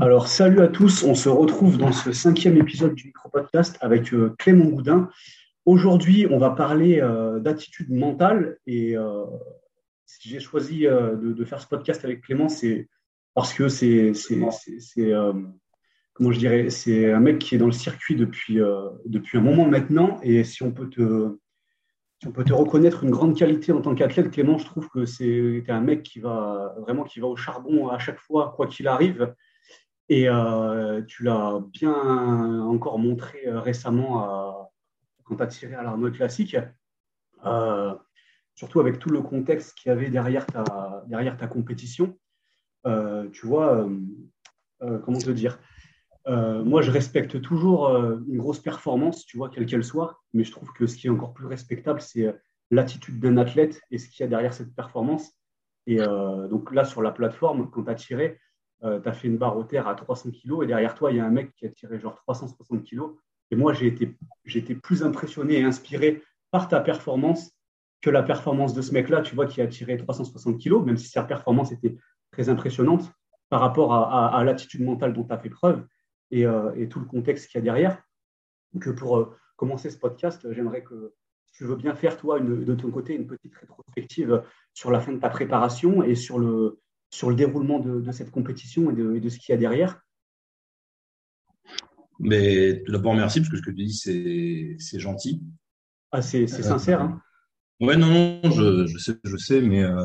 Alors, salut à tous. On se retrouve dans ce cinquième épisode du micro-podcast avec euh, Clément Goudin. Aujourd'hui, on va parler euh, d'attitude mentale. Et euh, si j'ai choisi de, faire ce podcast avec Clément, c'est parce que c'est, comment je dirais, c'est un mec qui est dans le circuit depuis, depuis un moment maintenant. Et si on peut te, si on peut te reconnaître une grande qualité en tant qu'athlète, Clément, je trouve que c'est un mec qui va vraiment qui va au charbon à chaque fois, quoi qu'il arrive. Et euh, tu l'as bien encore montré euh, récemment quand tu as tiré à l'Arnold Classique, euh, surtout avec tout le contexte qu'il y avait derrière ta, derrière ta compétition. tu vois, comment te dire Moi, je respecte toujours une grosse performance, tu vois, quelle qu'elle soit, mais je trouve que ce qui est encore plus respectable, c'est l'attitude d'un athlète et ce qu'il y a derrière cette performance. Et donc là, sur la plateforme, quand tu as tiré, euh, tu as fait une barre au terre à 300 kg et derrière toi, il y a un mec qui a tiré genre 360 kg. Et moi, j'ai été, été plus impressionné et inspiré par ta performance que la performance de ce mec-là, tu vois, qui a tiré 360 kg, même si sa performance était très impressionnante par rapport à, l'attitude mentale dont tu as fait preuve euh, et, tout le contexte qu'il y a derrière. Donc, pour euh, commencer ce podcast, j'aimerais que tu veux bien faire, toi, de ton côté, une petite rétrospective sur la fin de ta préparation et sur le, sur le déroulement de, cette compétition et de, ce qu'il y a derrière Mais d'abord, merci, parce que ce que tu dis, c'est gentil. Ah, c'est sincère. Hein ouais, non, non, je, sais, je sais, mais euh,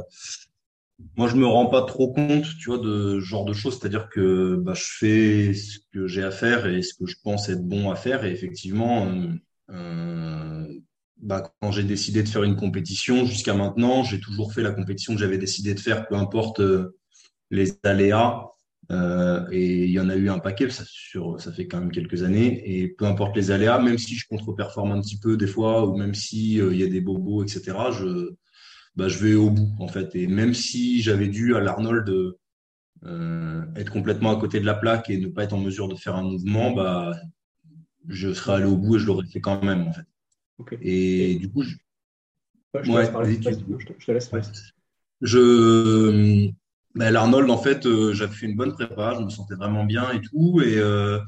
moi, je me rends pas trop compte, tu vois, de ce genre de choses. C'est-à-dire que bah, je fais ce que j'ai à faire et ce que je pense être bon à faire. Et effectivement, euh, euh, bah, quand j'ai décidé de faire une compétition, jusqu'à maintenant, j'ai toujours fait la compétition que j'avais décidé de faire, peu importe euh, les aléas. Euh, et il y en a eu un paquet, ça, sur, ça fait quand même quelques années. Et peu importe les aléas, même si je contre-performe un petit peu des fois, ou même si euh, il y a des bobos, etc., je, bah, je vais au bout, en fait. Et même si j'avais dû à l'Arnold être complètement à côté de la plaque et ne pas être en mesure de faire un mouvement, bah, je serais allé au bout et je l'aurais fait quand même, en fait. Et, du coup, je, te laisse Je, ben, l'Arnold, en fait, euh, j'avais fait une bonne prépa, je me sentais vraiment bien et tout. Et euh,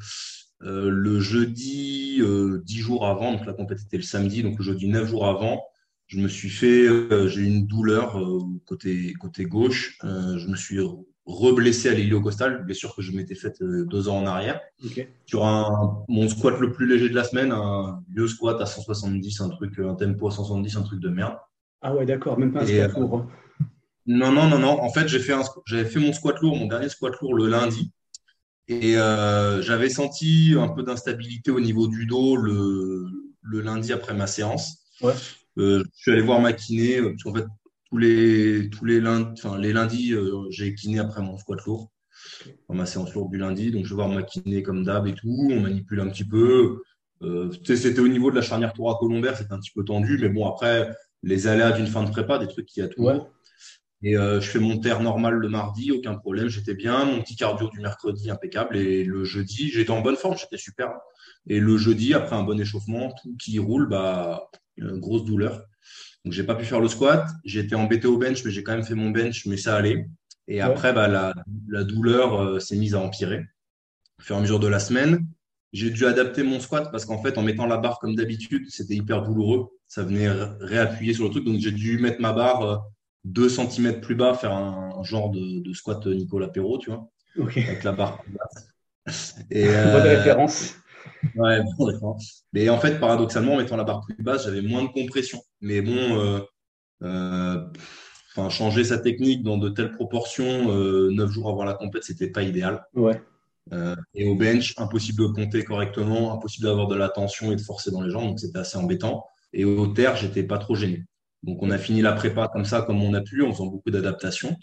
euh, le jeudi, dix jours avant, donc la compétition était le samedi, donc le jeudi, neuf jours avant, je me suis fait, j'ai eu une douleur côté, côté gauche. je me suis reblessé à l'héliocostal, blessure que je m'étais faite euh, deux ans en arrière. Sur un, mon squat le plus léger de la semaine, un vieux squat à 170, un truc, un tempo à 170, un truc de merde. Ah ouais, d'accord, même pas un squat lourd. Hein. Non, non, non, non. En fait, j'ai fait, un, j'avais fait mon squat lourd, mon dernier squat lourd le lundi. Et euh, j'avais senti un peu d'instabilité au niveau du dos le, le lundi après ma séance. Ouais. Euh, je suis allé voir ma kiné, parce qu'en fait, tous les, tous les lundis, enfin, les lundis, euh, j'ai kiné après mon squat lourd, ma séance lourde du lundi. Donc, je vais voir ma kiné comme d'hab et tout. On manipule un petit peu. Euh, c'était au niveau de la charnière thoracolombaire, c'était un petit peu tendu. Mais bon, après, les aléas d'une fin de prépa, des trucs qui a tout. Et euh, je fais mon terre normal le mardi, aucun problème, j'étais bien. Mon petit cardio du mercredi, impeccable. Et le jeudi, j'étais en bonne forme, j'étais super. Et le jeudi, après un bon échauffement, tout qui roule, bah, grosse douleur. Donc, j'ai pas pu faire le squat. J'ai été embêté au bench, mais j'ai quand même fait mon bench, mais ça allait. Et après, bah, la, la douleur euh, s'est mise à empirer au fur et à mesure de la semaine. J'ai dû adapter mon squat parce qu'en fait, en mettant la barre comme d'habitude, c'était hyper douloureux. Ça venait réappuyer sur le truc. Donc, j'ai dû mettre ma barre 2 euh, cm plus bas, faire un, genre de, de, squat Nicolas Perrault, tu vois. Avec la barre plus basse. Et, Bonne euh, référence. Ouais, bon, Mais en fait, paradoxalement, en mettant la barre plus basse, j'avais moins de compression. Mais bon, euh, euh, enfin, changer sa technique dans de telles proportions, euh, 9 jours avant la compète, c'était pas idéal. Ouais. Euh, et au bench, impossible de compter correctement, impossible d'avoir de la tension et de forcer dans les jambes, donc c'était assez embêtant. Et au terre, j'étais pas trop gêné. Donc on a fini la prépa comme ça, comme on a pu, en faisant beaucoup d'adaptations.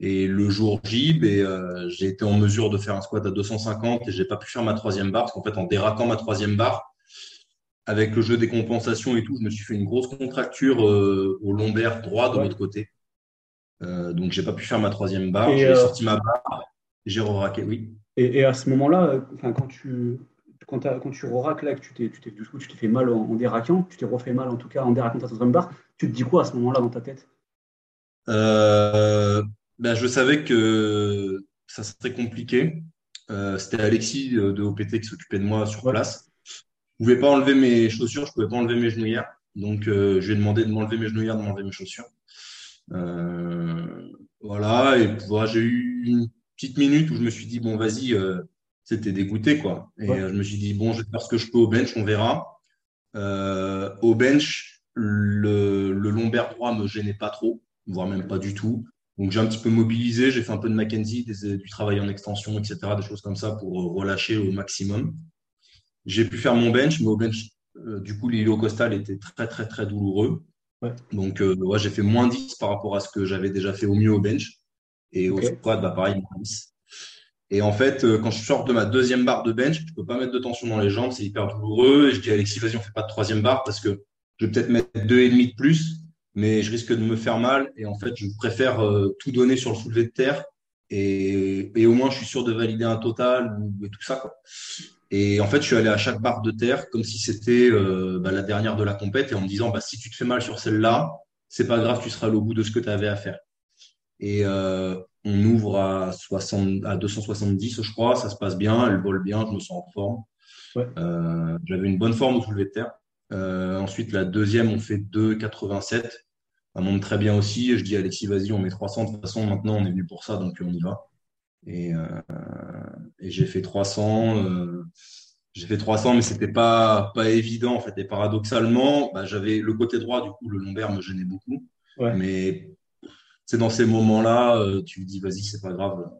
Et le jour J, ben, euh, j'ai été en mesure de faire un squat à 250 et j'ai pas pu faire ma troisième barre parce qu'en fait, en déraquant ma troisième barre, avec le jeu des compensations et tout, je me suis fait une grosse contracture euh, au lombaire droit de l'autre côté. Euh, donc, j'ai pas pu faire ma troisième barre. J'ai sorti ma barre, j'ai re-raqué, oui. Et, à ce moment-là, quand tu quand, quand tu re-raques, que tu t'es, tu t'es, du coup, tu t'es fait mal en, en, déraquant, tu t'es refait mal en tout cas en déraquant ta troisième barre, tu te dis quoi à ce moment-là dans ta tête? Euh, ben, je savais que ça serait compliqué. c'était Alexis de OPT qui s'occupait de moi sur place. Je pouvais pas enlever mes chaussures, je pouvais pas enlever mes genouillères. Donc, je lui ai demandé de m'enlever mes genouillères, de m'enlever mes chaussures. voilà, et voilà, j'ai eu une petite minute où je me suis dit, bon, vas-y, c'était dégoûté, quoi. Et je me suis dit, bon, je vais faire ce que je peux au bench, on verra. au bench, le, le lombaire droit me gênait pas trop, voire même pas du tout. Donc j'ai un petit peu mobilisé, j'ai fait un peu de Mackenzie, du travail en extension, etc., des choses comme ça pour relâcher au maximum. J'ai pu faire mon bench, mais au bench, euh, du coup, l'héliocostal était très, très, très douloureux. Donc euh, j'ai fait moins 10 par rapport à ce que j'avais déjà fait au mieux au bench. Et au squat, bah, pareil, moins 10. Et en fait, euh, quand je sors de ma deuxième barre de bench, je peux pas mettre de tension dans les jambes, c'est hyper douloureux. Et je dis à Alexis, vas-y, on fait pas de troisième barre parce que je vais peut-être mettre deux et demi de plus mais je risque de me faire mal. Et en fait, je préfère euh, tout donner sur le soulevé de terre. Et, et, au moins, je suis sûr de valider un total et tout ça. Quoi. Et en fait, je suis allé à chaque barre de terre comme si c'était euh, bah, la dernière de la compète et en me disant, bah, si tu te fais mal sur celle-là, c'est pas grave, tu seras au bout de ce que tu avais à faire. Et euh, on ouvre à, 60, à 270, je crois, ça se passe bien, elle vole bien, je me sens en forme. Ouais. Euh, J'avais une bonne forme au soulevé de terre. Euh, ensuite, la deuxième, on fait 2,87. Ça monte très bien aussi. Je dis Alexis, vas-y, on met 300. De toute façon, maintenant, on est venu pour ça, donc on y va. Et, euh, j'ai fait 300. Euh, j'ai fait 300, mais c'était pas pas évident en fait. Et paradoxalement, bah, j'avais le côté droit, du coup, le lombaire me gênait beaucoup. Mais c'est dans ces moments-là, tu dis, vas-y, c'est pas grave,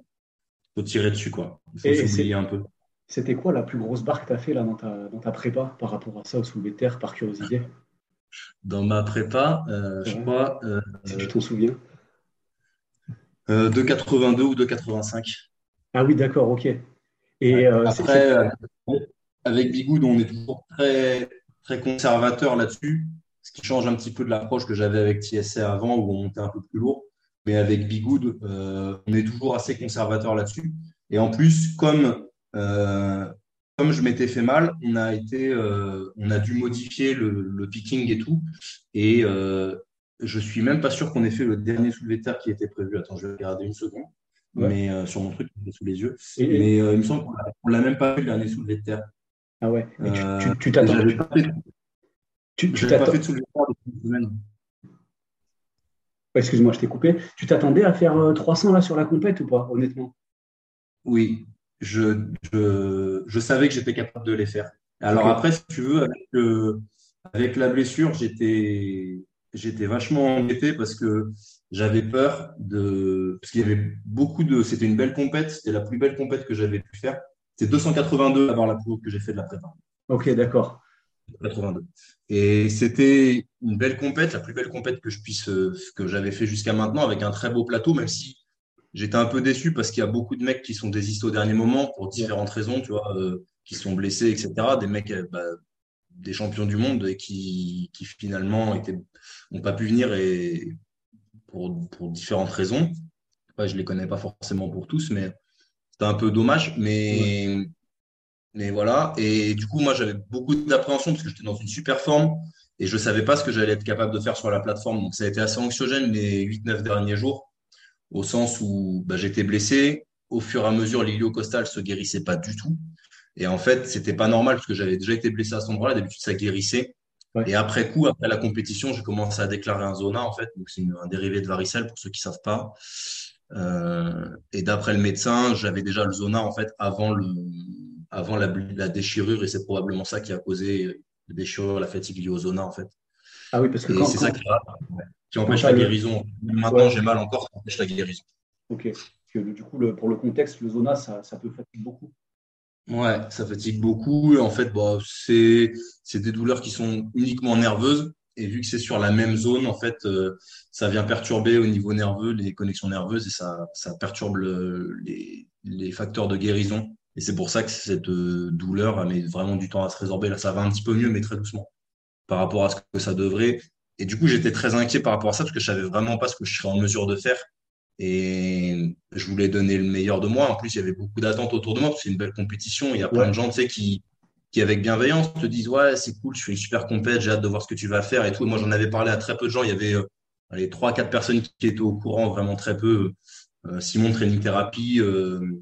faut tirer dessus quoi. Il faut s'oublier un peu. C'était quoi la plus grosse barre que tu as fait là, dans, ta, dans ta prépa par rapport à ça au soulevé de terre, par curiosité? Dans ma prépa, euh, je crois. Euh, si tu t'en souviens. Euh, 2,82 ou 2,85. Ah oui, d'accord, ok. Et Après, avec Bigoud, on est toujours très, très conservateur là-dessus, ce qui change un petit peu de l'approche que j'avais avec TSA avant, où on montait un peu plus lourd. Mais avec Bigoud, on est toujours assez conservateur là-dessus. Et en plus, comme euh, comme je m'étais fait mal, on a été, euh, on a dû modifier le, picking et tout. Et euh, je suis même pas sûr qu'on ait fait le dernier soulevé de terre qui était prévu. Attends, je vais regarder une seconde. Mais sur mon truc, sous les yeux. mais il me semble qu'on l'a même pas fait le dernier soulevé de terre. Ah ouais. tu t'attends. Tu t'as pas fait de soulevé de terre. Excuse-moi, je t'ai coupé. Tu t'attendais à faire 300 là sur la compète ou pas, honnêtement? Oui, je, je, savais que j'étais capable de les faire. Alors après, si tu veux, avec, la blessure, j'étais, j'étais vachement embêté parce que j'avais peur de, parce qu'il y avait beaucoup de, c'était une belle compète, c'était la plus belle compète que j'avais pu faire. C'est 282 avant la course que j'ai fait de la prépa. Ok, d'accord. 82. Et c'était une belle compète, la plus belle compète que je puisse, que j'avais fait jusqu'à maintenant, avec un très beau plateau, même si J'étais un peu déçu parce qu'il y a beaucoup de mecs qui sont désistés au dernier moment pour différentes raisons, tu vois, euh, qui sont blessés, etc. Des mecs, euh, bah, des champions du monde et qui, qui finalement n'ont pas pu venir et pour, pour différentes raisons. Ouais, je les connais pas forcément pour tous, mais c'était un peu dommage. Mais, mais voilà. Et du coup, moi, j'avais beaucoup d'appréhension parce que j'étais dans une super forme et je savais pas ce que j'allais être capable de faire sur la plateforme. Donc, ça a été assez anxiogène les 8-9 derniers jours au sens où bah, j'étais blessé. Au fur et à mesure, l'iliocostal se guérissait pas du tout. Et en fait, c'était pas normal parce que j'avais déjà été blessé à cet endroit-là. D'habitude, ça guérissait. Et après coup, après la compétition, j'ai commencé à déclarer un zona, en fait. Donc, c'est un dérivé de varicelle pour ceux qui savent pas. Euh, et d'après le médecin, j'avais déjà le zona, en fait, avant, le, avant la, la déchirure. Et c'est probablement ça qui a causé la déchirure, la fatigue liée au zona, en fait. Ah oui, parce que c'est ça qui, qui empêche la guérison. Maintenant, j'ai mal encore, ça empêche la guérison. Ok. Du coup, pour le contexte, le zona, ça, peut fatiguer beaucoup. Ouais, ça fatigue beaucoup. En fait, bah, c'est des douleurs qui sont uniquement nerveuses. Et vu que c'est sur la même zone, en fait, euh, ça vient perturber au niveau nerveux les connexions nerveuses et ça, ça perturbe les, les, facteurs de guérison. Et c'est pour ça que cette euh, douleur a mis vraiment du temps à se résorber. Là, ça va un petit peu mieux, mais très doucement par rapport à ce que ça devrait. Et du coup, j'étais très inquiet par rapport à ça parce que je savais vraiment pas ce que je serais en mesure de faire. Et je voulais donner le meilleur de moi. En plus, il y avait beaucoup d'attentes autour de moi parce que c'est une belle compétition. Il y a plein de gens, tu sais, qui, qui avec bienveillance te disent ouais, c'est cool, je fais une super compète, j'ai hâte de voir ce que tu vas faire et tout. moi, j'en avais parlé à très peu de gens. Il y avait euh, trois, quatre personnes qui étaient au courant, vraiment très peu. Euh, Simon Training Therapy, euh,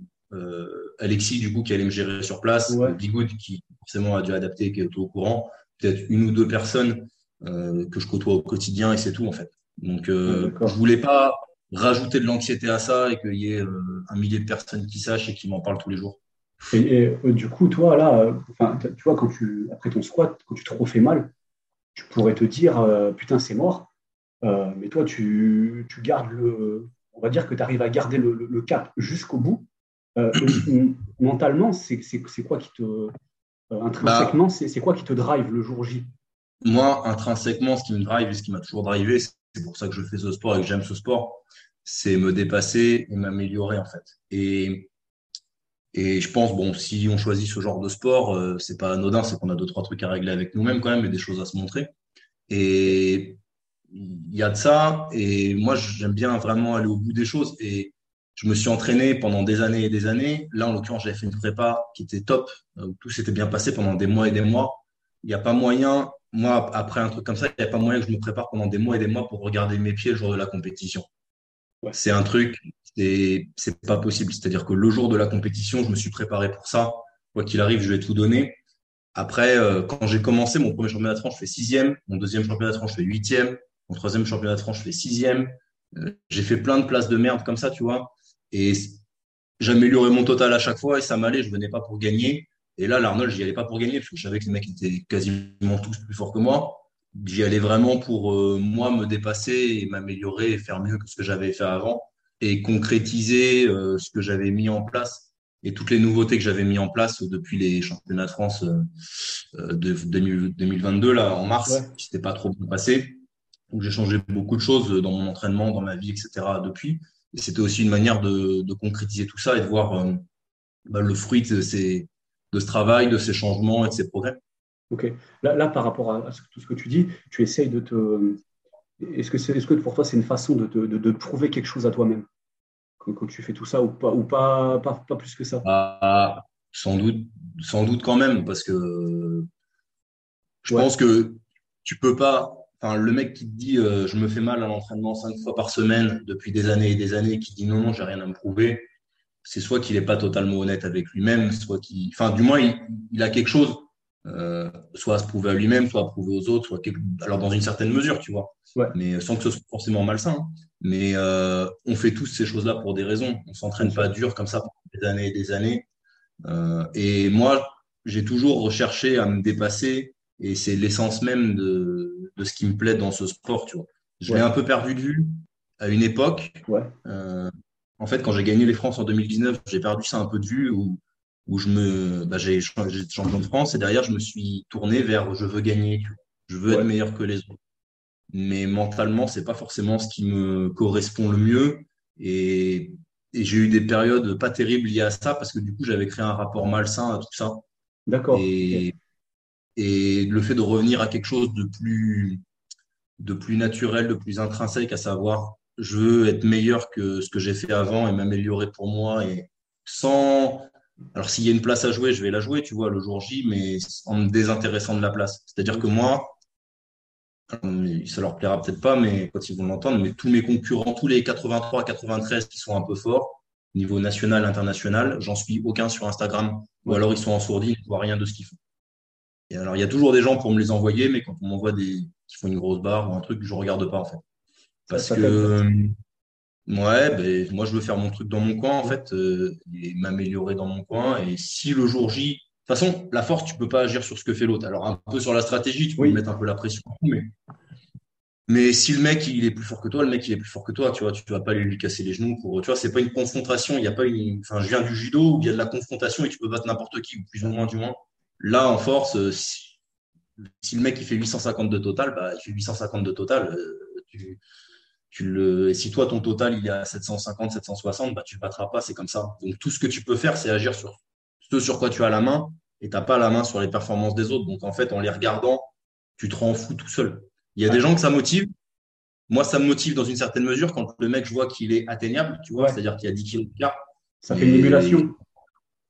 Alexis, du coup, qui allait me gérer sur place, Bigoud, qui forcément a dû adapter, qui est au courant, peut-être une ou deux personnes que je côtoie au quotidien et c'est tout, en fait. Donc, je voulais pas rajouter de l'anxiété à ça et qu'il y ait un millier de personnes qui sachent et qui m'en parlent tous les jours. Et, du coup, toi, là, tu vois, quand tu, après ton squat, quand tu te refais mal, tu pourrais te dire, putain, c'est mort. mais toi, tu, tu gardes le, on va dire que tu arrives à garder le, cap jusqu'au bout. Euh, mentalement, c'est quoi qui te. Euh, intrinsèquement, bah, c'est quoi qui te drive le jour J? Moi, intrinsèquement, ce qui me drive et ce qui m'a toujours drivé, c'est pour ça que je fais ce sport et que j'aime ce sport, c'est me dépasser et m'améliorer en fait. Et, et je pense, bon, si on choisit ce genre de sport, euh, c'est pas anodin, c'est qu'on a deux, trois trucs à régler avec nous-mêmes quand même et des choses à se montrer. Et il y a de ça. Et moi, j'aime bien vraiment aller au bout des choses. Et je me suis entraîné pendant des années et des années. Là, en l'occurrence, j'avais fait une prépa qui était top, où tout s'était bien passé pendant des mois et des mois. Il n'y a pas moyen, moi, après un truc comme ça, il n'y a pas moyen que je me prépare pendant des mois et des mois pour regarder mes pieds le jour de la compétition. C'est un truc, c'est pas possible. C'est-à-dire que le jour de la compétition, je me suis préparé pour ça. Quoi qu'il arrive, je vais tout donner. Après, euh, quand j'ai commencé mon premier championnat de France, je fais sixième. Mon deuxième championnat de France, je fais huitième. Mon troisième championnat de France, je fais sixième. Euh, j'ai fait plein de places de merde comme ça, tu vois. Et j'améliorais mon total à chaque fois et ça m'allait. Je venais pas pour gagner. Et là, l'Arnold, j'y allais pas pour gagner parce que je savais que les mecs étaient quasiment tous plus forts que moi. J'y allais vraiment pour euh, moi me dépasser et m'améliorer et faire mieux que ce que j'avais fait avant et concrétiser euh, ce que j'avais mis en place et toutes les nouveautés que j'avais mis en place depuis les championnats de France de 2022 là en mars, qui s'était pas trop bien passé. Donc j'ai changé beaucoup de choses dans mon entraînement, dans ma vie, etc. depuis. Et c'était aussi une manière de, concrétiser tout ça et de voir euh, bah, le fruit de, ces, de ce travail, de ces changements et de ces progrès. Ok. Là, par rapport à, tout ce que tu dis, tu essayes de te. Est-ce que, est, que pour toi, c'est une façon de, de, prouver quelque chose à toi-même? Quand, tu fais tout ça ou pas, ou pas, pas, plus que ça? Ah, sans, doute, sans doute quand même, parce que je pense que tu peux pas le mec qui te dit euh, je me fais mal à l'entraînement cinq fois par semaine depuis des années et des années, qui dit non, non, j'ai rien à me prouver, c'est soit qu'il n'est pas totalement honnête avec lui-même, soit qu'il. Enfin, du moins, il, a quelque chose, euh, soit à se prouver à lui-même, soit à prouver aux autres, soit alors dans une certaine mesure, tu vois. Mais sans que ce soit forcément malsain. Hein. Mais euh, on fait tous ces choses-là pour des raisons. On s'entraîne pas dur comme ça pendant des années et des années. et moi, j'ai toujours recherché à me dépasser et c'est l'essence même de, de, ce qui me plaît dans ce sport, tu vois. Je l'ai un peu perdu de vue à une époque. Euh, en fait, quand j'ai gagné les France en 2019, j'ai perdu ça un peu de vue où, où je me, bah, j'ai été champion de France et derrière, je me suis tourné vers je veux gagner, je veux être meilleur que les autres. Mais mentalement, c'est pas forcément ce qui me correspond le mieux. Et, et j'ai eu des périodes pas terribles liées à ça parce que du coup, j'avais créé un rapport malsain à tout ça. D'accord. Et, et le fait de revenir à quelque chose de plus, de plus naturel, de plus intrinsèque, à savoir, je veux être meilleur que ce que j'ai fait avant et m'améliorer pour moi et sans, alors s'il y a une place à jouer, je vais la jouer, tu vois, le jour J, mais en me désintéressant de la place. C'est-à-dire que moi, ça leur plaira peut-être pas, mais quand ils vont l'entendre, mais tous mes concurrents, tous les 83, 93 qui sont un peu forts, niveau national, international, j'en suis aucun sur Instagram. Ou alors ils sont en sourdine, ils ne voient rien de ce qu'ils font alors, il y a toujours des gens pour me les envoyer, mais quand on m'envoie des qui font une grosse barre ou un truc, je regarde pas en fait. Parce que euh, ouais, ben, moi je veux faire mon truc dans mon coin en fait euh, et m'améliorer dans mon coin. Et si le jour J, de toute façon, la force, tu peux pas agir sur ce que fait l'autre. Alors un peu sur la stratégie, tu peux mettre un peu la pression, mais mais si le mec il est plus fort que toi, le mec il est plus fort que toi, tu vois, tu vas pas lui casser les genoux pour, tu vois, c'est pas une confrontation. Il y a pas une, enfin, je viens du judo où il y a de la confrontation et tu peux battre n'importe qui, ou plus ou moins du moins. Là, en force, euh, si, le mec il fait 850 de total, bah, il fait 850 de total. Tu, tu le, et si toi, ton total il est à 750, 760, bah, tu ne battras pas, c'est comme ça. Donc tout ce que tu peux faire, c'est agir sur ce sur quoi tu as la main et tu n'as pas la main sur les performances des autres. Donc en fait, en les regardant, tu te rends fou tout seul. Il y a des gens que ça motive. Moi, ça me motive dans une certaine mesure quand le mec, je vois qu'il est atteignable, tu vois, c'est-à-dire qu'il y a 10 kilos de Ça fait une émulation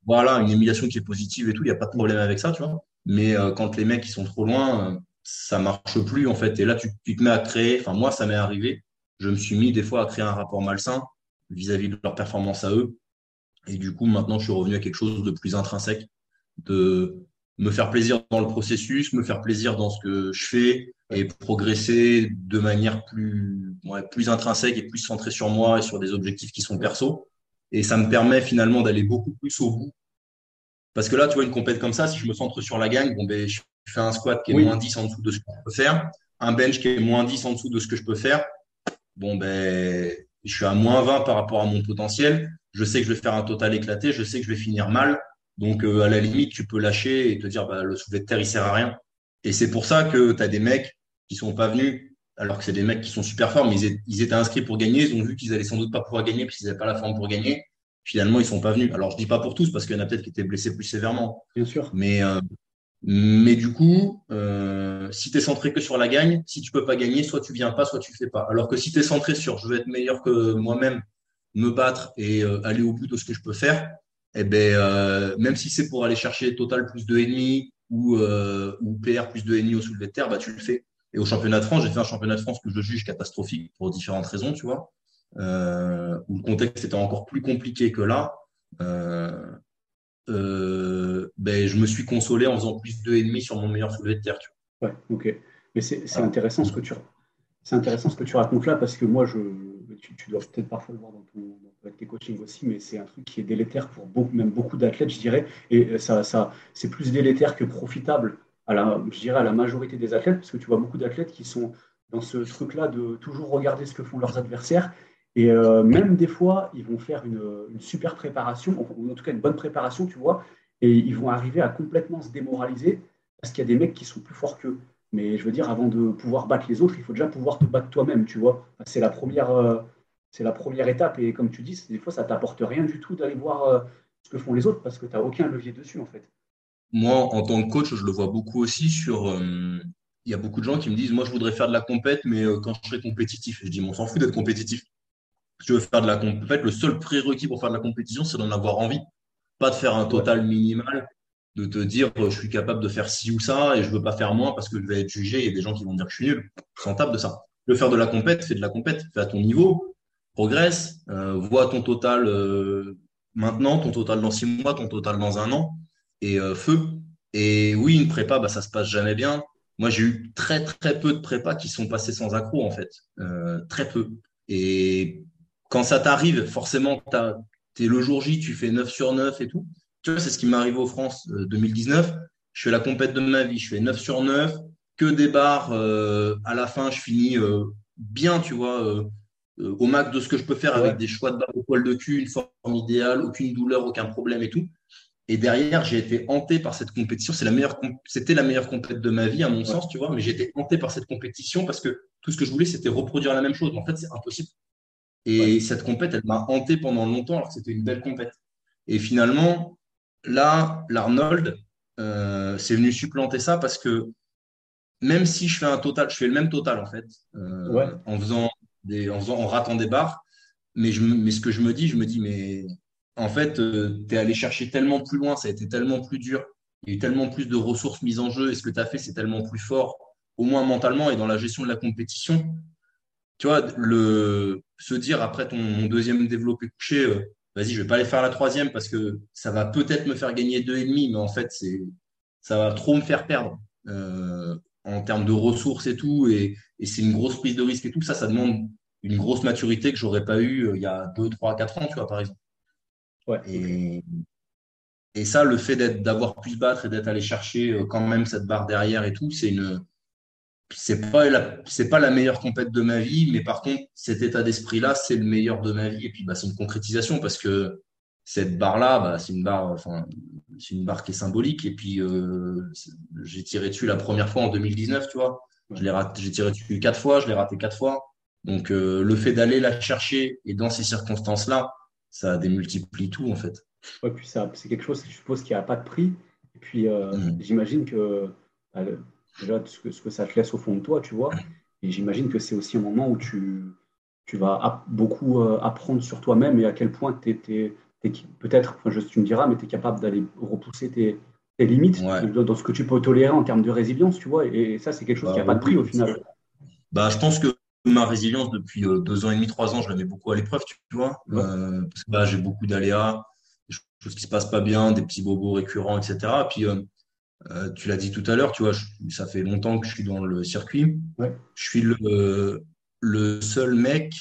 voilà, une émulation qui est positive et tout, il n'y a pas de problème avec ça, tu vois. Mais euh, quand les mecs ils sont trop loin, euh, ça marche plus en fait. Et là, tu, te mets à créer, enfin moi, ça m'est arrivé, je me suis mis des fois à créer un rapport malsain vis-à-vis de leur performance à eux. Et du coup, maintenant, je suis revenu à quelque chose de plus intrinsèque, de me faire plaisir dans le processus, me faire plaisir dans ce que je fais et progresser de manière plus, plus intrinsèque et plus centrée sur moi et sur des objectifs qui sont perso. Et ça me permet finalement d'aller beaucoup plus au bout. Parce que là, tu vois, une compète comme ça, si je me centre sur la gagne, bon, ben, je fais un squat qui est moins 10 en dessous de ce que je peux faire, un bench qui est moins 10 en dessous de ce que je peux faire. Bon, ben, je suis à moins 20 par rapport à mon potentiel. Je sais que je vais faire un total éclaté. Je sais que je vais finir mal. Donc, euh, à la limite, tu peux lâcher et te dire, bah, le soulevé de terre, il sert à rien. Et c'est pour ça que tu as des mecs qui sont pas venus, alors que c'est des mecs qui sont super forts, mais ils, étaient inscrits pour gagner. Ils ont vu qu'ils allaient sans doute pas pouvoir gagner puisqu'ils n'avaient pas la forme pour gagner. Finalement, ils sont pas venus. Alors, je dis pas pour tous parce qu'il y en a peut-être qui étaient blessés plus sévèrement. Bien sûr. Mais, euh, mais du coup, euh, si tu es centré que sur la gagne, si tu peux pas gagner, soit tu viens pas, soit tu fais pas. Alors que si tu es centré sur je veux être meilleur que moi-même, me battre et euh, aller au bout de ce que je peux faire, eh ben, euh, même si c'est pour aller chercher total plus de ennemis ou, euh, ou PR plus de ennemis au soulevé de terre, bah, tu le fais. Et au championnat de France, j'ai fait un championnat de France que je juge catastrophique pour différentes raisons, tu vois, où le contexte était encore plus compliqué que là. Euh, ben, je me suis consolé en faisant plus de ennemis sur mon meilleur soulevé de terre. Tu vois. Ouais, ok. Mais c'est intéressant ce que tu c'est intéressant ce que tu racontes là parce que moi, je, tu, dois peut-être parfois le voir dans, ton, avec tes coachings aussi, mais c'est un truc qui est délétère pour beaucoup, même beaucoup d'athlètes, je dirais. Et ça, ça, c'est plus délétère que profitable à la, je dirais, à la majorité des athlètes parce que tu vois beaucoup d'athlètes qui sont dans ce truc-là de toujours regarder ce que font leurs adversaires et euh, même des fois, ils vont faire une, super préparation, ou en tout cas une bonne préparation, tu vois, et ils vont arriver à complètement se démoraliser parce qu'il y a des mecs qui sont plus forts qu'eux. Mais je veux dire, avant de pouvoir battre les autres, il faut déjà pouvoir te battre toi-même, tu vois. C'est la première, euh, c'est la première étape. Et comme tu dis, des fois, ça t'apporte rien du tout d'aller voir euh, ce que font les autres parce que tu n'as aucun levier dessus, en fait. Moi, en tant que coach, je le vois beaucoup aussi sur. Il y a beaucoup de gens qui me disent, moi, je voudrais faire de la compète, mais quand je serai compétitif, je dis, on s'en fout d'être compétitif si tu veux faire de la compétition, en fait, le seul prérequis pour faire de la compétition, c'est d'en avoir envie. Pas de faire un total minimal, de te dire je suis capable de faire ci ou ça et je veux pas faire moins parce que je vais être jugé. Il y a des gens qui vont dire que je suis nul. Sans table de ça. Le faire de la compète, fais de la compète, fais à ton niveau, progresse, euh, vois ton total euh, maintenant, ton total dans six mois, ton total dans un an et euh, feu. Et oui, une prépa, bah, ça se passe jamais bien. Moi, j'ai eu très très peu de prépas qui sont passés sans accro en fait, très peu. Et quand ça t'arrive, forcément, tu es le jour J, tu fais 9 sur 9 et tout. Tu vois, c'est ce qui m'est arrivé aux France 2019. Euh, je fais la compète de ma vie, je fais 9 sur 9, que des barres. Euh, à la fin, je finis euh, bien, tu vois, au max de ce que je peux faire avec des choix de barres au poil de cul, une forme idéale, aucune douleur, aucun problème et tout. Et derrière, j'ai été hanté par cette compétition. C'est la meilleure, c'était la meilleure compète de ma vie, à mon sens, tu vois. Mais j'ai été hanté par cette compétition parce que tout ce que je voulais, c'était reproduire la même chose. Mais en fait, c'est impossible. Et cette compète, elle m'a hanté pendant longtemps alors que c'était une belle compète. Et finalement, là, l'Arnold, euh, c'est venu supplanter ça parce que même si je fais un total, je fais le même total en fait, euh, en, faisant des, en, faisant, en ratant des barres. Mais, je, mais ce que je me dis, je me dis, mais en fait, euh, tu es allé chercher tellement plus loin, ça a été tellement plus dur, il y a eu tellement plus de ressources mises en jeu, et ce que tu as fait, c'est tellement plus fort, au moins mentalement et dans la gestion de la compétition, tu vois, le, se dire après ton deuxième développé couché, euh, vas-y, je vais pas aller faire la troisième parce que ça va peut-être me faire gagner deux et demi, mais en fait, c'est, ça va trop me faire perdre euh, en termes de ressources et tout, et, c'est une grosse prise de risque et tout. Ça, ça demande une grosse maturité que j'aurais pas eu euh, il y a deux, trois, quatre ans, tu vois, par exemple. Ouais. Et, et ça, le fait d'être, d'avoir pu se battre et d'être allé chercher quand même cette barre derrière et tout, c'est une, c'est pas la c'est pas la meilleure compète de ma vie, mais par contre cet état d'esprit là, c'est le meilleur de ma vie. Et puis bah, c'est une concrétisation parce que cette barre là, bah, c'est une barre, enfin c'est une barre qui est symbolique. Et puis euh, j'ai tiré dessus la première fois en 2019, tu vois. Je l'ai j'ai tiré dessus quatre fois, je l'ai raté quatre fois. Donc euh, le fait d'aller la chercher et dans ces circonstances là, ça démultiplie tout en fait. Ouais, puis ça, c'est quelque chose, je suppose, qui a pas de prix. Et puis euh, mmh. j'imagine que bah, déjà ce que, ce que ça te laisse au fond de toi, tu vois. Et j'imagine que c'est aussi un moment où tu, tu vas beaucoup euh, apprendre sur toi-même et à quel point tu es, peut-être, enfin, tu me diras, mais tu es capable d'aller repousser tes, tes limites dans ce que tu peux tolérer en termes de résilience, tu vois. Et, ça, c'est quelque chose qui n'a bah pas de prix au final. Bah, je pense que ma résilience depuis euh, deux ans et demi, trois ans, je la mets beaucoup à l'épreuve, tu vois. Euh, parce que bah, j'ai beaucoup d'aléas. des choses qui se passent pas bien, des petits bobos récurrents, etc. Puis tu l'as dit tout à l'heure, tu vois, ça fait longtemps que je suis dans le circuit. Je suis le, le seul mec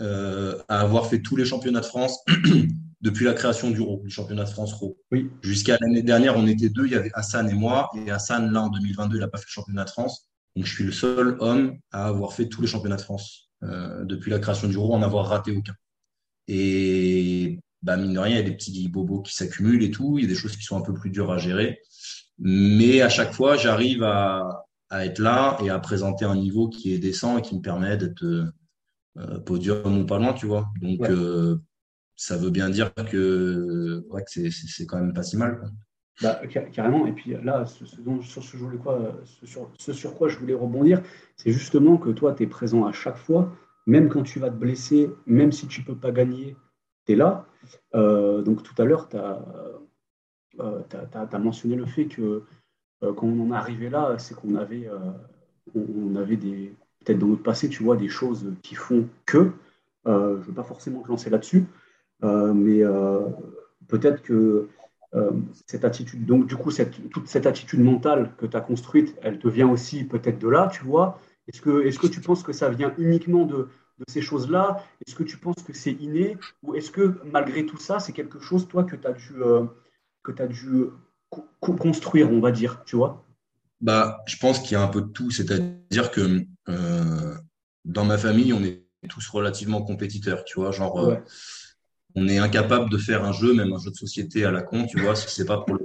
à avoir fait tous les championnats de France depuis la création du RO, du championnat de France RO. Oui. Jusqu'à l'année dernière, on était deux, il y avait Hassan et moi. Et Hassan, là, en 2022, il n'a pas fait le championnat de France. Donc, je suis le seul homme à avoir fait tous les championnats de France euh, depuis la création du RO, en avoir raté aucun. Et bah, mine de rien, il y a des petits bobos qui s'accumulent et tout. Il y a des choses qui sont un peu plus dures à gérer. Mais à chaque fois, j'arrive à, être là et à présenter un niveau qui est décent et qui me permet d'être euh, podium ou pas loin, tu vois. Donc, euh, ça veut bien dire que, ouais, que c'est quand même pas si mal. Quoi. Bah, carrément. Et puis là, ce, sur, ce, quoi, sur, ce sur quoi je voulais rebondir, c'est justement que toi, tu es présent à chaque fois, même quand tu vas te blesser, même si tu ne peux pas gagner, tu es là. Euh, donc tout à l'heure, tu as, euh, mentionné le fait que euh, quand on en est arrivé là, c'est qu'on avait, on, avait des, peut-être dans notre passé, tu vois, des choses qui font que, je ne veux pas forcément te lancer là-dessus, euh, mais euh, peut-être que euh, cette attitude, donc du coup, cette, toute cette attitude mentale que tu as construite, elle te vient aussi peut-être de là, tu vois. Est-ce que, est que tu penses que ça vient uniquement de, de ces choses-là? Est-ce que tu penses que c'est inné? Ou est-ce que malgré tout ça, c'est quelque chose, toi, que tu as dû, que as dû construire, on va dire, tu vois? Bah, Je pense qu'il y a un peu de tout. C'est-à-dire que dans ma famille, on est tous relativement compétiteurs, tu vois. Genre, on est incapable de faire un jeu, même un jeu de société à la con, tu vois, si c'est pas pour le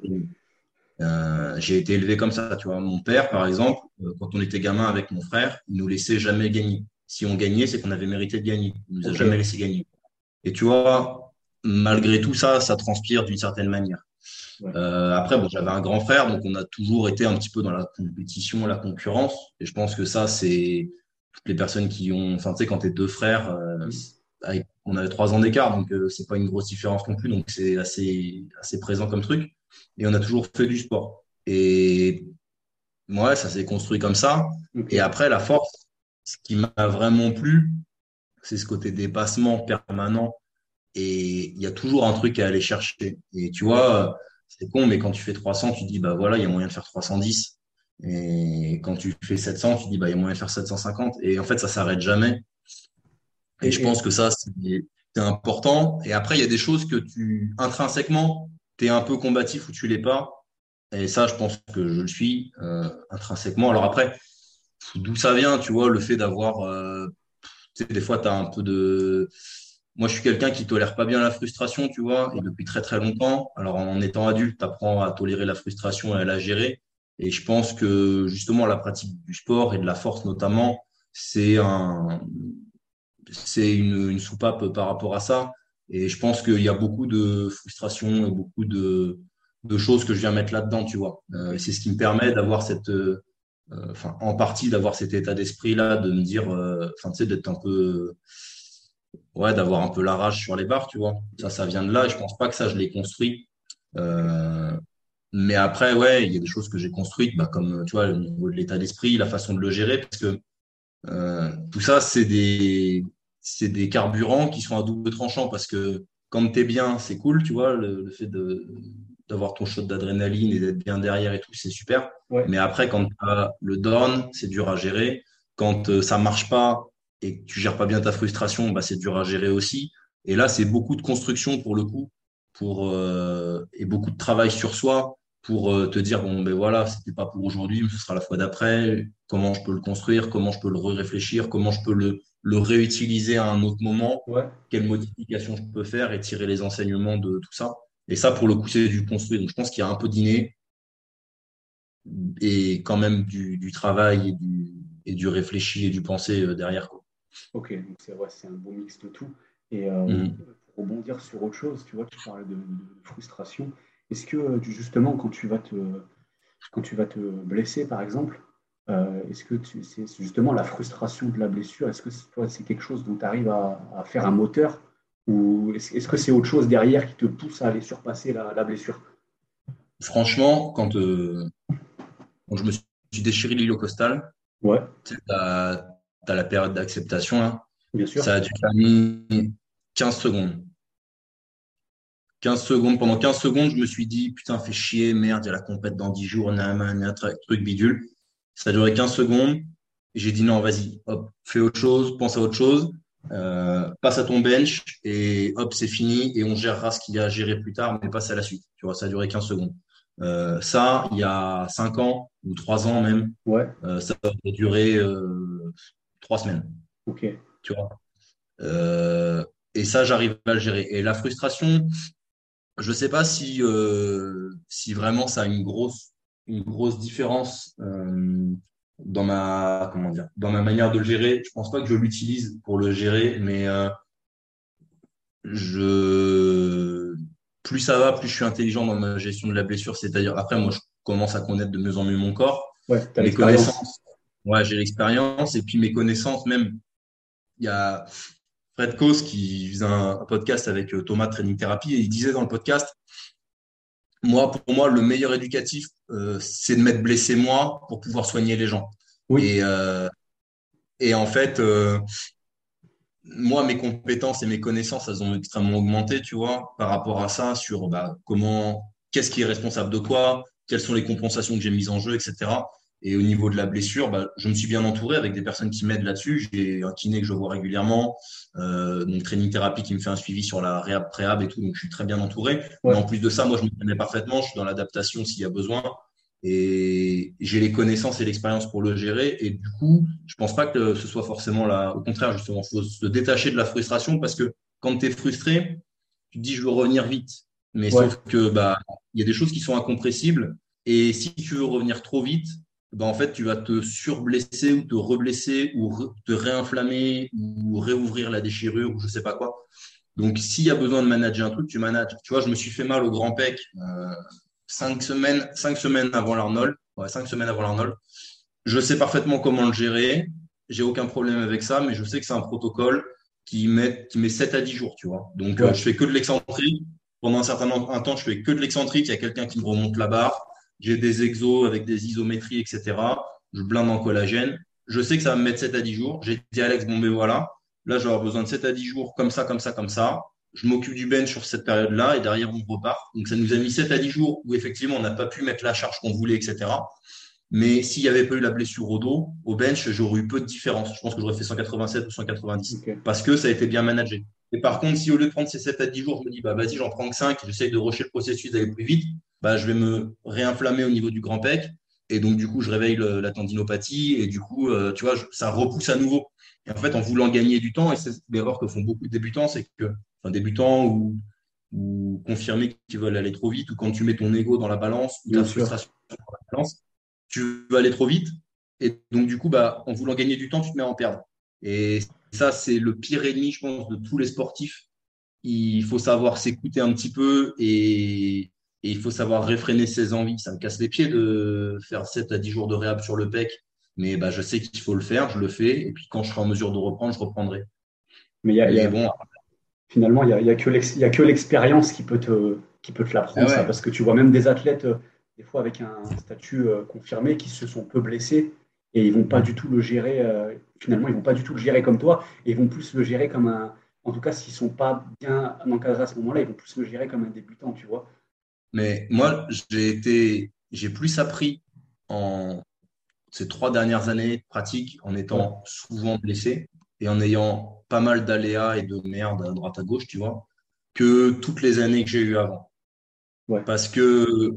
euh, j'ai été élevé comme ça, tu vois. Mon père, par exemple, euh, quand on était gamin avec mon frère, il nous laissait jamais gagner. Si on gagnait, c'est qu'on avait mérité de gagner. Il nous a jamais laissé gagner. Et tu vois, malgré tout ça, ça transpire d'une certaine manière. Euh, après, bon, j'avais un grand frère, donc on a toujours été un petit peu dans la compétition, la concurrence. Et je pense que ça, c'est toutes les personnes qui ont, enfin, tu sais, quand t'es deux frères, euh, on avait trois ans d'écart, donc euh, c'est pas une grosse différence non plus, donc c'est assez, assez présent comme truc. Et on a toujours fait du sport. Et moi, ça s'est construit comme ça. Et après, la force, ce qui m'a vraiment plu, c'est ce côté dépassement permanent. Et il y a toujours un truc à aller chercher. Et tu vois, c'est con, mais quand tu fais 300, tu dis, bah voilà, il y a moyen de faire 310. Et quand tu fais 700, tu dis, bah il y a moyen de faire 750. Et en fait, ça s'arrête jamais. Et je pense que ça, c'est important. Et après, il y a des choses que tu, intrinsèquement, tu es un peu combatif ou tu l'es pas. Et ça, je pense que je le suis euh, intrinsèquement. Alors après, d'où ça vient, tu vois, le fait d'avoir... Euh, tu sais, des fois, tu as un peu de... Moi, je suis quelqu'un qui tolère pas bien la frustration, tu vois, et depuis très très longtemps. Alors, en étant adulte, tu apprends à tolérer la frustration et à la gérer. Et je pense que justement, la pratique du sport et de la force notamment, c'est un, c'est une, soupape par rapport à ça. Et je pense qu'il y a beaucoup de frustration et beaucoup de, choses que je viens mettre là-dedans, tu vois. Euh, c'est ce qui me permet d'avoir cette, euh, enfin, en partie d'avoir cet état d'esprit-là, de me dire, euh, enfin, tu sais, d'être un peu, ouais, d'avoir un peu la rage sur les barres, tu vois. Ça, ça vient de là. Et je pense pas que ça, je l'ai construit. mais après, ouais, il y a des choses que j'ai construites, bah, comme, tu vois, au niveau de l'état d'esprit, la façon de le gérer, parce que tout ça, c'est des, c'est des carburants qui sont à double tranchant parce que quand tu es bien, c'est cool, tu vois, le, fait d'avoir ton shot d'adrénaline et d'être bien derrière et tout, c'est super. Mais après, quand tu as le down, c'est dur à gérer. Quand euh, ça marche pas et que tu gères pas bien ta frustration, bah, c'est dur à gérer aussi. Et là, c'est beaucoup de construction pour le coup, pour euh, et beaucoup de travail sur soi pour euh, te dire bon ben voilà, c'était pas pour aujourd'hui, mais ce sera la fois d'après. Comment je peux le construire, comment je peux le réfléchir, comment je peux le le réutiliser à un autre moment, quelles modifications je peux faire et tirer les enseignements de tout ça? Et ça, pour le coup, c'est du construit. Donc, je pense qu'il y a un peu d'inné et quand même du, travail et du, et du réfléchi et du pensé euh, derrière. Quoi. Ok, donc c'est vrai, c'est un bon mix de tout. Et euh, mm. pour rebondir sur autre chose, tu vois, tu parlais de, frustration. Est-ce que euh, justement, quand tu vas te, quand tu vas te blesser, par exemple, euh, est-ce que c'est justement la frustration de la blessure Est-ce que c'est quelque chose dont tu arrives à, faire un moteur Ou est-ce que c'est autre chose derrière qui te pousse à aller surpasser la, blessure? Franchement, quand, euh, je me suis déchiré ouais. tu as, la période d'acceptation. Bien sûr. Ça a dû faire 15 secondes. 15 secondes. Pendant 15 secondes, je me suis dit, putain, fais chier, merde, il y a la compète dans 10 jours, un truc bidule. Ça a duré 15 secondes. J'ai dit non, vas-y, hop, fais autre chose, pense à autre chose, euh, passe à ton bench et hop, c'est fini et on gérera ce qu'il y a à gérer plus tard, mais passe à la suite. Tu vois, ça a duré 15 secondes. Euh, ça, il y a 5 ans ou 3 ans même, ouais. euh, ça a duré 3 semaines. Ok. Tu vois. et ça, j'arrive à le gérer. Et la frustration, je ne sais pas si, si vraiment ça a une grosse, une grosse différence dans ma comment dire dans ma manière de le gérer. Je pense pas que je l'utilise pour le gérer, mais euh, je plus ça va, plus je suis intelligent dans ma gestion de la blessure. C'est-à-dire après, moi, je commence à connaître de mieux en mieux mon corps. Ouais, mes connaissances. Ouais, j'ai l'expérience et puis mes connaissances même. Il y a Fred Kos qui faisait un, podcast avec euh, Thomas Training Therapy et il disait dans le podcast moi, pour moi, le meilleur éducatif, euh, c'est de m'être blessé moi pour pouvoir soigner les gens. Oui. Et, euh, et en fait, euh, moi, mes compétences et mes connaissances, elles ont extrêmement augmenté, tu vois, par rapport à ça, sur bah, comment, qu'est-ce qui est responsable de quoi, quelles sont les compensations que j'ai mises en jeu, etc. Et au niveau de la blessure, bah, je me suis bien entouré avec des personnes qui m'aident là-dessus. J'ai un kiné que je vois régulièrement, euh, donc training thérapie qui me fait un suivi sur la réhab, préhab et tout, donc je suis très bien entouré. Mais en plus de ça, moi, je me connais parfaitement, je suis dans l'adaptation s'il y a besoin. Et j'ai les connaissances et l'expérience pour le gérer. Et du coup, je pense pas que ce soit forcément là. Au contraire, justement, il faut se détacher de la frustration parce que quand tu es frustré, tu te dis je veux revenir vite. Mais sauf que bah il y a des choses qui sont incompressibles. Et si tu veux revenir trop vite, ben en fait, tu vas te surblesser ou te reblesser ou te réinflammer ou réouvrir la déchirure ou je sais pas quoi. Donc, s'il y a besoin de manager un truc, tu manages. Tu vois, je me suis fait mal au grand pec euh, cinq semaines, cinq semaines avant l'Arnold. Ouais, cinq semaines avant l'Arnold. Je sais parfaitement comment le gérer. J'ai aucun problème avec ça, mais je sais que c'est un protocole qui met, qui met 7 à 10 jours, tu vois. Donc, euh, je fais que de l'excentrique. Pendant un certain un temps, je fais que de l'excentrique. Il y a quelqu'un qui me remonte la barre j'ai des exos avec des isométries, etc. Je blinde en collagène. Je sais que ça va me mettre 7 à 10 jours. J'ai dit à Alex, bon, ben voilà, là, je vais avoir besoin de 7 à 10 jours, comme ça, comme ça, comme ça. Je m'occupe du bench sur cette période-là et derrière, on repart. Donc, ça nous a mis 7 à 10 jours où effectivement, on n'a pas pu mettre la charge qu'on voulait, etc. Mais s'il n'y avait pas eu la blessure au dos, au bench, j'aurais eu peu de différence. Je pense que j'aurais fait 187 ou 190 parce que ça a été bien managé. Et par contre, si au lieu de prendre ces 7 à 10 jours, je me dis, bah, vas-y, j'en prends que 5, j'essaye de rusher le processus d'aller plus vite, bah, je vais me réinflammer au niveau du grand pec. Et donc, du coup, je réveille la tendinopathie et du coup, euh, tu vois, ça repousse à nouveau. Et en fait, en voulant gagner du temps, et c'est l'erreur que font beaucoup de débutants, c'est que, enfin, débutants ou, ou confirmés qui veulent aller trop vite, ou quand tu mets ton ego dans la balance, ou ta frustration dans la balance, tu veux aller trop vite. Et donc, du coup, bah, en voulant gagner du temps, tu te mets à en perdre. Et ça, c'est le pire ennemi, je pense, de tous les sportifs. Il faut savoir s'écouter un petit peu et, et il faut savoir réfréner ses envies. Ça me casse les pieds de faire 7 à 10 jours de réhab sur le PEC, mais bah, je sais qu'il faut le faire, je le fais, et puis quand je serai en mesure de reprendre, je reprendrai. Mais il y a, bon, finalement, il n'y a, a, que l'expérience qui peut te, qui peut te l'apprendre, ah ça, parce que tu vois même des athlètes, euh, des fois avec un statut euh, confirmé, qui se sont peu blessés, et ils vont pas du tout le gérer, euh, finalement, ils vont pas du tout le gérer comme toi, et ils vont plus le gérer comme un, en tout cas, s'ils sont pas bien encadrés à ce moment-là, ils vont plus le gérer comme un débutant, tu vois. Mais moi, j'ai été, j'ai plus appris en ces trois dernières années de pratique en étant souvent blessé et en ayant pas mal d'aléas et de merde à droite à gauche, tu vois, que toutes les années que j'ai eues avant. Parce que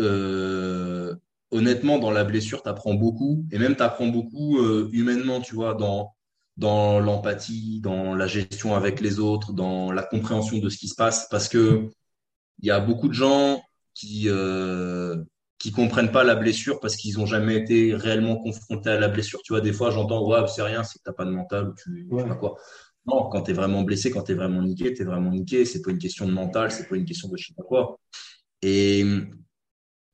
euh, honnêtement, dans la blessure, tu apprends beaucoup et même tu apprends beaucoup euh, humainement, tu vois, dans, dans l'empathie, dans la gestion avec les autres, dans la compréhension de ce qui se passe. Parce que il y a beaucoup de gens qui euh, qui comprennent pas la blessure parce qu'ils ont jamais été réellement confrontés à la blessure. Tu vois, des fois, j'entends ouais, c'est rien, c'est que t'as pas de mental ou tu, sais pas quoi. Non, quand tu es vraiment blessé, quand tu es vraiment niqué, tu es vraiment niqué. C'est pas une question de mental, c'est pas une question de je sais pas quoi. Et,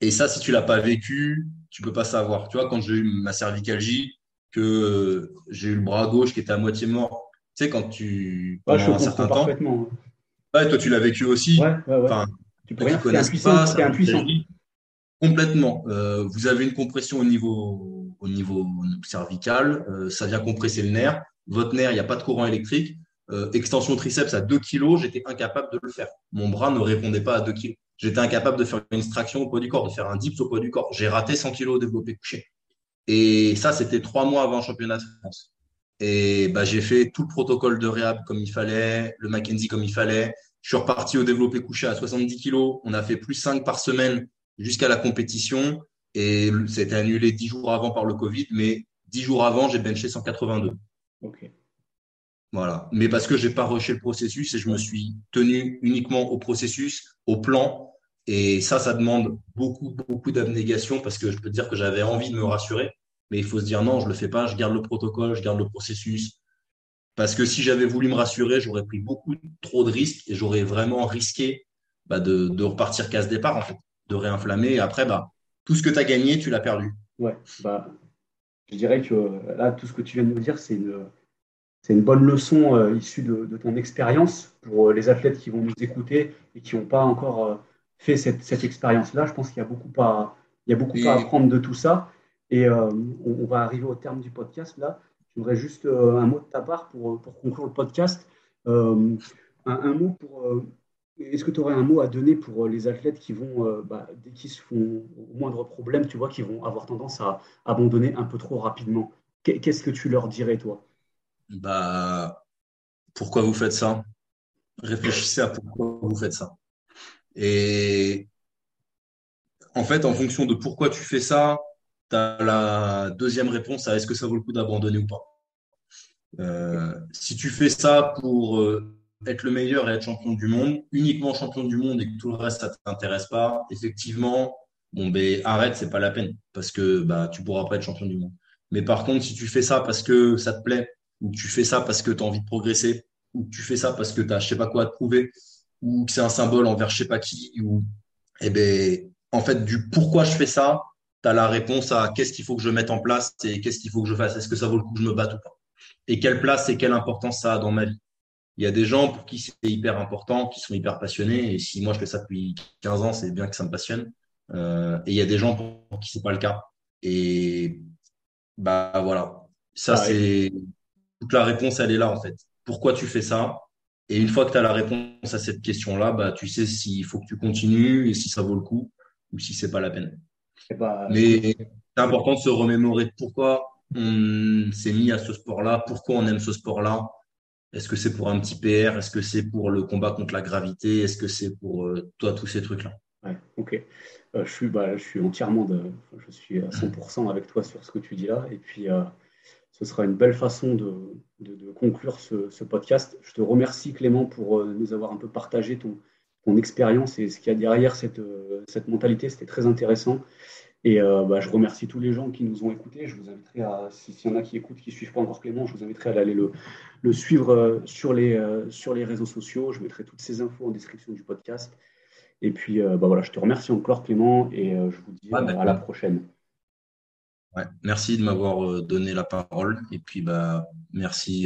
et ça, si tu l'as pas vécu, tu peux pas savoir. Tu vois, quand j'ai eu ma cervicalgie, que j'ai eu le bras gauche qui était à moitié mort, tu sais, quand tu. Pendant un certain temps. Ouais, toi, tu l'as vécu aussi. Ouais, ouais, ouais. Enfin, tu peux rien, faire impuissant, c'est impuissant. Complètement. Euh, vous avez une compression au niveau, au niveau cervical, euh, ça vient compresser le nerf. Votre nerf, il n'y a pas de courant électrique. euh, extension triceps à 2 kg, j'étais incapable de le faire. Mon bras ne répondait pas à 2 kg. J'étais incapable de faire une extraction au poids du corps, de faire un dips au poids du corps. J'ai raté 100 kg au développé couché. Et ça, c'était trois mois avant le championnat de France. Et bah, j'ai fait tout le protocole de réhab comme il fallait, le Mackenzie comme il fallait. Je suis reparti au développé couché à 70 kg. On a fait plus 5 par semaine jusqu'à la compétition. Et c'était annulé 10 jours avant par le Covid. Mais 10 jours avant, j'ai benché 182. Ok. Voilà. Mais parce que j'ai pas rushé le processus et je me suis tenu uniquement au processus, au plan. Et ça, ça demande beaucoup, beaucoup d'abnégation parce que je peux dire que j'avais envie de me rassurer. Mais il faut se dire non, je le fais pas, je garde le protocole, je garde le processus. Parce que si j'avais voulu me rassurer, j'aurais pris beaucoup trop de risques et j'aurais vraiment risqué bah, de, de, repartir casse départ, en fait, de réinflammer. Et après, bah, tout ce que tu as gagné, tu l'as perdu. Ouais, bah, je dirais que là, tout ce que tu viens de nous dire, c'est une, c'est une bonne leçon euh, issue de, ton expérience pour euh, les athlètes qui vont nous écouter et qui n'ont pas encore euh, fait cette, expérience-là. Je pense qu'il y a beaucoup à, il y a beaucoup à apprendre de tout ça. Et on, va arriver au terme du podcast là. J'aimerais juste un mot de ta part pour, pour conclure le podcast. Un, mot pour. Est-ce que tu aurais un mot à donner pour les athlètes qui vont, bah, dès qu'ils se font au moindre problème, tu vois, qui vont avoir tendance à abandonner un peu trop rapidement? Qu'est-ce que tu leur dirais, toi? Bah, pourquoi vous faites ça? Réfléchissez à pourquoi vous faites ça. Et en fait, en fonction de pourquoi tu fais ça, la deuxième réponse à est-ce que ça vaut le coup d'abandonner ou pas. Euh, si tu fais ça pour euh, être le meilleur et être champion du monde, uniquement champion du monde et que tout le reste, ça t'intéresse pas, effectivement, bon, ben, arrête, c'est pas la peine parce que bah, tu pourras pas être champion du monde. Mais par contre, si tu fais ça parce que ça te plaît, ou tu fais ça parce que tu as envie de progresser, ou tu fais ça parce que tu as je sais pas quoi à te prouver, ou que c'est un symbole envers je sais pas qui, ou eh ben, en fait, du pourquoi je fais ça, tu as la réponse à qu'est-ce qu'il faut que je mette en place et qu'est-ce qu'il faut que je fasse. Est-ce que ça vaut le coup que je me batte ou pas? Et quelle place et quelle importance ça a dans ma vie? Il y a des gens pour qui c'est hyper important, qui sont hyper passionnés. Et si moi je fais ça depuis 15 ans, c'est bien que ça me passionne. Euh, et il y a des gens pour qui c'est pas le cas. Et bah voilà, ça c'est toute la réponse, elle est là, en fait. Pourquoi tu fais ça? Et une fois que tu as la réponse à cette question-là, bah, tu sais s'il faut que tu continues et si ça vaut le coup ou si c'est pas la peine. Bah, Mais c'est important de se remémorer pourquoi on s'est mis à ce sport-là, pourquoi on aime ce sport-là. Est-ce que c'est pour un petit PR Est-ce que c'est pour le combat contre la gravité? Est-ce que c'est pour euh, toi tous ces trucs-là? Ouais, ok. Euh, je, suis, bah, je suis entièrement de, je suis à 100% avec toi sur ce que tu dis là. Et puis, euh, ce sera une belle façon de, conclure ce, podcast. Je te remercie Clément pour nous avoir un peu partagé ton, expérience et ce qu'il y a derrière cette, euh, mentalité. C'était très intéressant. Et euh, bah, je remercie tous les gens qui nous ont écoutés. Je vous inviterai à, s'il y en a qui écoutent, qui ne suivent pas encore Clément, je vous inviterai à aller le, suivre sur les, sur les réseaux sociaux. Je mettrai toutes ces infos en description du podcast. Et puis, bah, voilà, je te remercie encore Clément et je vous dis à la prochaine. Ouais, merci de m'avoir euh, donné la parole et puis bah merci